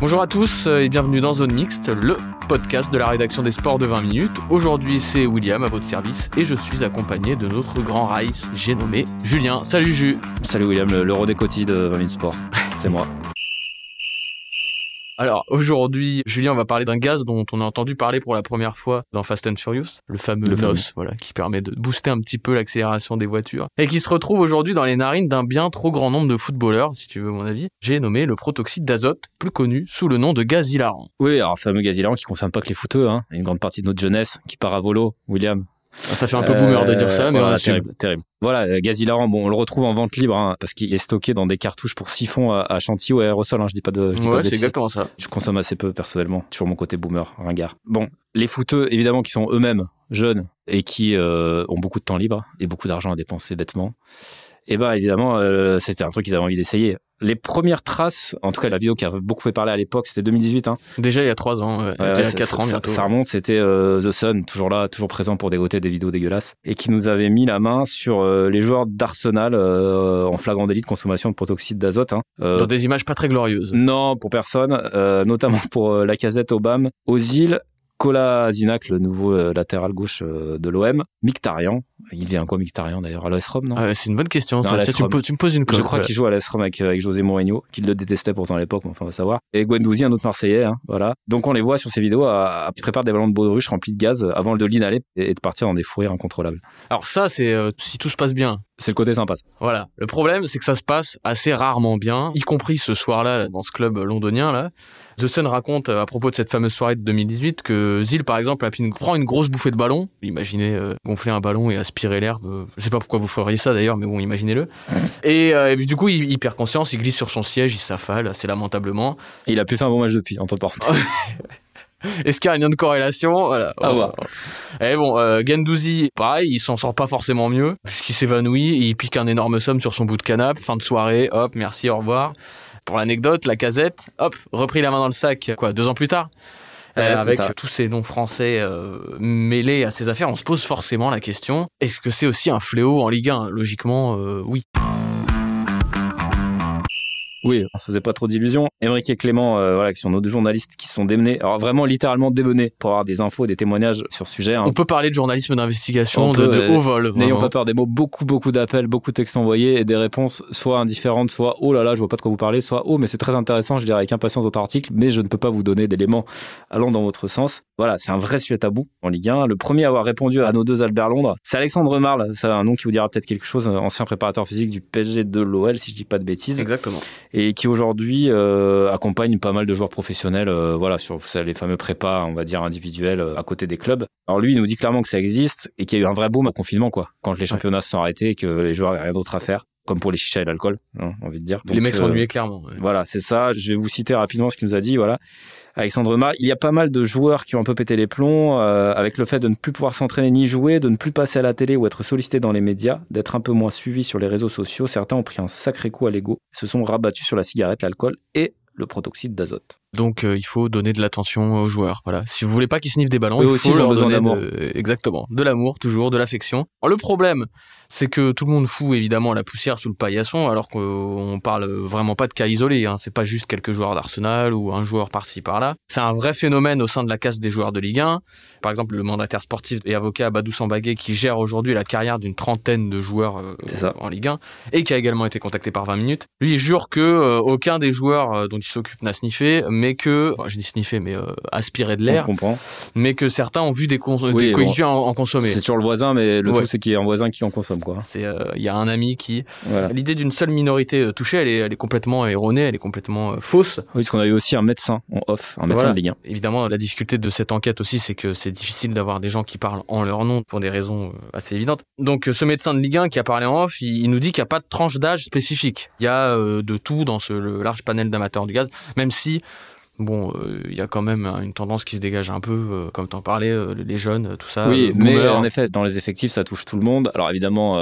Bonjour à tous euh, et bienvenue dans Zone Mixte, le podcast de la rédaction des sports de 20 minutes. Aujourd'hui, c'est William à votre service et je suis accompagné de notre grand Rice, j'ai nommé Julien. Salut Ju. Salut William, le- cotis de 20 minutes sport. C'est moi. Alors aujourd'hui, Julien, on va parler d'un gaz dont on a entendu parler pour la première fois dans Fast and Furious, le fameux Le fameux. NOS, voilà, qui permet de booster un petit peu l'accélération des voitures et qui se retrouve aujourd'hui dans les narines d'un bien trop grand nombre de footballeurs, si tu veux mon avis. J'ai nommé le protoxyde d'azote, plus connu sous le nom de gaz hilarant. Oui, alors fameux gaz hilarant qui concerne pas que les footeux, hein. Une grande partie de notre jeunesse qui part à volo, William. Ça fait un peu boomer de dire ça, mais on voilà, terrible, terrible. Voilà, euh, gaz hilarant, bon, on le retrouve en vente libre, hein, parce qu'il est stocké dans des cartouches pour siphon à, à chantilly ou à aérosol, hein, je dis pas de, je dis pas Ouais, de c'est exactement ça. Je consomme assez peu personnellement, sur mon côté boomer, ringard. Bon, les footeux, évidemment, qui sont eux-mêmes jeunes et qui euh, ont beaucoup de temps libre et beaucoup d'argent à dépenser bêtement, et ben évidemment, euh, c'était un truc qu'ils avaient envie d'essayer. Les premières traces, en tout cas la vidéo qui a beaucoup fait parler à l'époque, c'était 2018. Hein. Déjà il y a 3 ans, ouais. Ouais, il y ouais, a ça- 4 ça, ans ça- bientôt. Ça remonte, c'était euh, The Sun, toujours là, toujours présent pour dégoter des vidéos dégueulasses, et qui nous avait mis la main sur euh, les joueurs d'Arsenal euh, en flagrant délit de consommation de protoxyde d'azote. Hein. Euh, Dans des images pas très glorieuses. non, pour personne, euh, notamment pour la casette Obama, Ozil, Kola Zinac, le nouveau euh, latéral gauche euh, de l'OM, Mkhitaryan, il vient quoi Mkhitaryan d'ailleurs à l'AS Rome, non? Ah c'est une bonne question. Non, Ça. tu, me poses, tu me poses une colle. Je crois qu'il joue à l'AS Rome avec, euh, avec José Mourinho, qu'il le détestait pourtant à l'époque, mais enfin on va savoir. Et Guendouzi, un autre Marseillais, hein, voilà. Donc on les voit sur ces vidéos à, à préparer des ballons de baudruche remplis de gaz avant de l'inhaler et, et de partir dans des fous rires incontrôlables. Alors ça, c'est euh, si tout se passe bien. C'est le côté sympa. Voilà. Le problème, c'est que ça se passe assez rarement bien, y compris ce soir-là là, dans ce club londonien là. The Sun raconte euh, à propos de cette fameuse soirée de 2018 que Zil, par exemple, a pris une- prend une grosse bouffée de ballon. Imaginez euh, gonfler un ballon et aspirer l'herbe. euh, Je sais pas pourquoi vous feriez ça d'ailleurs, mais bon, imaginez-le. Et, euh, et du coup, il, il perd conscience, il glisse sur son siège, il s'affale assez lamentablement. Il a pu faire un bon match depuis, entre parenthèses. Est-ce qu'il y a un lien de corrélation Voilà. À voir. Et bon, euh, Gendouzi, pareil, il s'en sort pas forcément mieux, puisqu'il s'évanouit, il pique un énorme somme sur son bout de canapé, fin de soirée, hop, merci, au revoir. Pour l'anecdote, la casette, hop, repris la main dans le sac, quoi, deux ans plus tard Euh, avec ça. tous ces noms français euh, mêlés à ces affaires, on se pose forcément la question est-ce que c'est aussi un fléau en Ligue 1 Logiquement, euh, oui. Oui, on se faisait pas trop d'illusions. Émeric et Clément, euh, voilà, qui sont nos deux journalistes qui sont démenés, alors vraiment littéralement démenés pour avoir des infos et des témoignages sur ce sujet. hein. On peut parler de journalisme d'investigation On de, haut vol. N'ayons pas peur des mots, beaucoup, beaucoup d'appels, beaucoup de textes envoyés et des réponses soit indifférentes, soit oh là là, je vois pas de quoi vous parlez, soit oh mais c'est très intéressant, je dirais avec impatience votre article, mais je ne peux pas vous donner d'éléments allant dans votre sens. Voilà, c'est un vrai sujet tabou en Ligue 1. Le premier à avoir répondu à nos deux Albert Londres, c'est Alexandre Marle, c'est un nom qui vous dira peut-être quelque chose, ancien préparateur physique du PSG de l'OL, si je dis pas de bêtises. Exactement. et qui aujourd'hui euh, accompagne pas mal de joueurs professionnels euh, voilà sur les fameux prépas on va dire individuels euh, à côté des clubs. Alors lui il nous dit clairement que ça existe et qu'il y a eu un vrai boom au confinement quoi. Quand les championnats se sont arrêtés et que les joueurs avaient rien d'autre à faire comme pour les chichas et l'alcool hein, envie de dire les mecs euh, s'ennuyaient clairement. ouais. voilà, c'est ça. Je vais vous citer rapidement ce qu'il nous a dit. Voilà. Alexandre Mar, il y a pas mal de joueurs qui ont un peu pété les plombs euh, avec le fait de ne plus pouvoir s'entraîner ni jouer, de ne plus passer à la télé ou être sollicité dans les médias, d'être un peu moins suivi sur les réseaux sociaux. Certains ont pris un sacré coup à l'ego, se sont rabattus sur la cigarette, l'alcool et le protoxyde d'azote. Donc euh, il faut donner de l'attention aux joueurs. Voilà. Si vous voulez pas qu'ils sniffent des ballons, Eux il aussi, faut ont leur donner de- exactement de l'amour, toujours de l'affection. Alors, Le problème, c'est que tout le monde fout évidemment la poussière sous le paillasson, alors qu'on parle vraiment pas de cas isolés. Hein. C'est pas juste quelques joueurs d'Arsenal ou un joueur par-ci par-là. C'est un vrai phénomène au sein de la caste des joueurs de Ligue 1. Par exemple, le mandataire sportif et avocat Badou Sambagué qui gère aujourd'hui la carrière d'une trentaine de joueurs euh, en Ligue 1 et qui a également été contacté par 20 minutes. Lui, il jure que euh, aucun des joueurs euh, dont il s'occupe n'a sniffé, mais que, enfin, je dis sniffer, mais euh, aspirer de l'air, comprend. mais que certains ont vu des, cons- Oui, des bon. en, en consommer. C'est toujours le voisin, mais le Ouais. tout, c'est qu'il y a un voisin qui en consomme. Comme quoi. C'est, euh, il y a un ami qui. Voilà. L'idée d'une seule minorité euh, touchée, elle est, elle est complètement erronée, elle est complètement euh, fausse. Oui, parce qu'on a eu aussi un médecin en off, un médecin Voilà. de Ligue 1. Évidemment, la difficulté de cette enquête aussi, c'est que c'est difficile d'avoir des gens qui parlent en leur nom pour des raisons assez évidentes. Donc, ce médecin de Ligue 1 qui a parlé en off, il, il nous dit qu'il n'y a pas de tranche d'âge spécifique. Il y a euh, de tout dans ce le large panel d'amateurs du gaz, même si. Bon, euh, il y a quand même euh, une tendance qui se dégage un peu, euh, comme t'en parlais, euh, les jeunes, euh, tout ça. oui, mais en effet, dans les effectifs, ça touche tout le monde. Alors évidemment,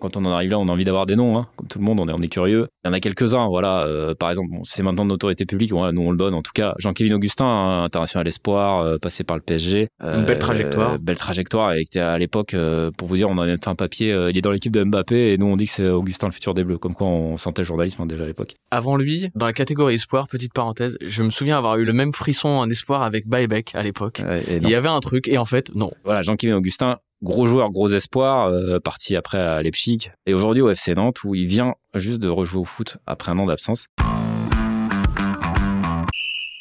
quand on en arrive là, on a envie d'avoir des noms, hein. comme tout le monde, on est, on est curieux. Il y en a quelques-uns, voilà. par exemple, bon, c'est maintenant de l'autorité publique, nous on le donne. En tout cas, Jean-Kévin Augustin, hein, international espoir, passé par le PSG. Une belle trajectoire. belle trajectoire. Et à l'époque, pour vous dire, on a même fait un papier, il est dans l'équipe de Mbappé, et nous on dit que c'est Augustin le futur des Bleus. Comme quoi, on sentait le journalisme hein, déjà à l'époque. Avant lui, dans la catégorie espoir, petite parenthèse, je me souviens avoir eu le même frisson en espoir avec Baebek à l'époque. Il y avait un truc, et en fait, non. voilà, Jean-Kévin Augustin, gros joueur, gros espoir, euh, parti après à Leipzig, et aujourd'hui au FC Nantes où il vient juste de rejouer au foot après un an d'absence.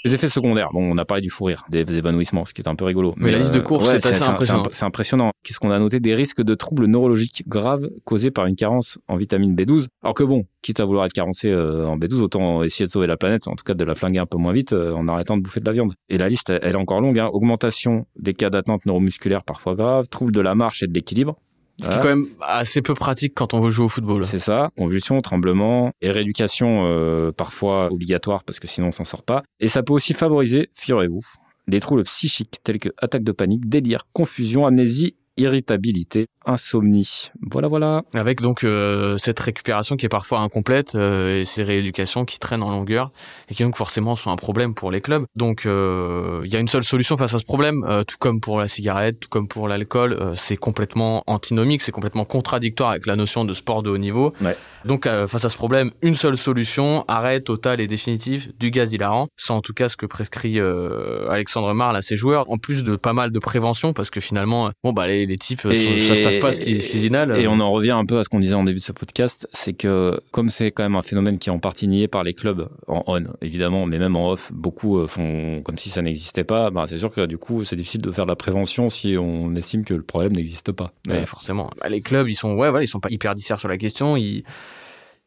Les effets secondaires, bon, on a parlé du fou rire, des évanouissements, ce qui est un peu rigolo. Mais la liste de courses, c'est assez impressionnant. C'est impressionnant. Qu'est-ce qu'on a noté? Des risques de troubles neurologiques graves causés par une carence en vitamine B12. Alors que bon, quitte à vouloir être carencé euh, en B12, autant essayer de sauver la planète, en tout cas de la flinguer un peu moins vite euh, en arrêtant de bouffer de la viande. Et la liste, elle est encore longue. Hein. Augmentation des cas d'atteinte neuromusculaire parfois graves, troubles de la marche et de l'équilibre. Ce qui est quand même assez peu pratique quand on veut jouer au football. C'est ça, convulsions, tremblements et rééducation euh, parfois obligatoire parce que sinon on s'en sort pas. Et ça peut aussi favoriser, figurez-vous, les troubles psychiques tels que attaque de panique, délire, confusion, amnésie, irritabilité, insomnie. Voilà, voilà. Avec donc euh, cette récupération qui est parfois incomplète euh, et ces rééducations qui traînent en longueur et qui donc forcément sont un problème pour les clubs. Donc euh, il y a une seule solution face à ce problème, euh, tout comme pour la cigarette, tout comme pour l'alcool, euh, c'est complètement antinomique, c'est complètement contradictoire avec la notion de sport de haut niveau. Ouais. Donc euh, face à ce problème, une seule solution, arrêt total et définitif du gaz hilarant. C'est en tout cas ce que prescrit euh, Alexandre Marle à ses joueurs, en plus de pas mal de prévention parce que finalement, bon bah les, les types, Et- ça savent pas ce qu'ils ce qu'ils inhalent. Et on en revient un peu à ce qu'on disait en début de ce podcast, c'est que comme c'est quand même un phénomène qui est en partie nié par les clubs, en on évidemment, mais même en off, beaucoup euh, font comme si ça n'existait pas, bah, c'est sûr que du coup c'est difficile de faire de la prévention si on estime que le problème n'existe pas. Ouais, forcément. Bah, les clubs, ils sont, ouais, voilà, ils sont pas hyper disserts sur la question. Ils,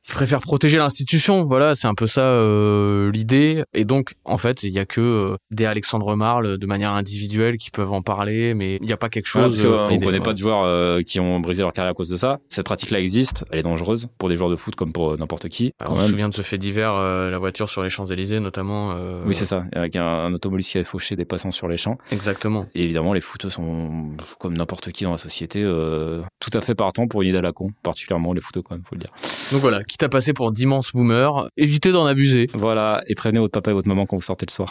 ils préfèrent protéger l'institution. Voilà, c'est un peu ça euh, l'idée. Et donc, en fait, il y a que euh, des Alexandre Marle de manière individuelle qui peuvent en parler, mais il n'y a pas quelque chose. parce que, euh, euh, on idée, connaît ouais. pas de joueurs euh, qui ont brisé leur carrière à cause de ça. Cette pratique-là existe, elle est dangereuse pour des joueurs de foot comme pour euh, n'importe qui. Bah, on se souvient de ce fait divers, euh, la voiture sur les Champs Élysées, notamment. euh, Oui, c'est ça, avec un, un automobiliste qui avait fauché des passants sur les champs. Exactement. Et évidemment, les footeux sont, comme n'importe qui dans la société, euh, tout à fait partant pour une idée à la con, particulièrement les footeux quand même, faut le dire. Donc voilà, quitte à passer pour d'immenses boomers, évitez d'en abuser. Voilà, et prévenez votre papa et votre maman quand vous sortez le soir.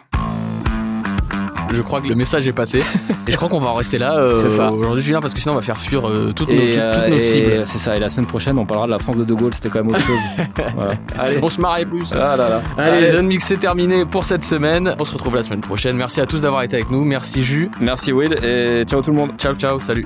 Je crois que le message est passé. et je crois qu'on va en rester là euh, aujourd'hui, Julien, parce que sinon on va faire fuir euh, toutes, nos, toutes, euh, nos cibles. c'est ça, et la semaine prochaine, on parlera de la France de De Gaulle, c'était quand même autre chose. voilà. Allez, On se marrait plus. ah là là. Allez, les Unmix c'est terminé pour cette semaine. On se retrouve la semaine prochaine. Merci à tous d'avoir été avec nous. Merci Jus. Merci Will, et ciao tout le monde. Ciao, ciao, salut.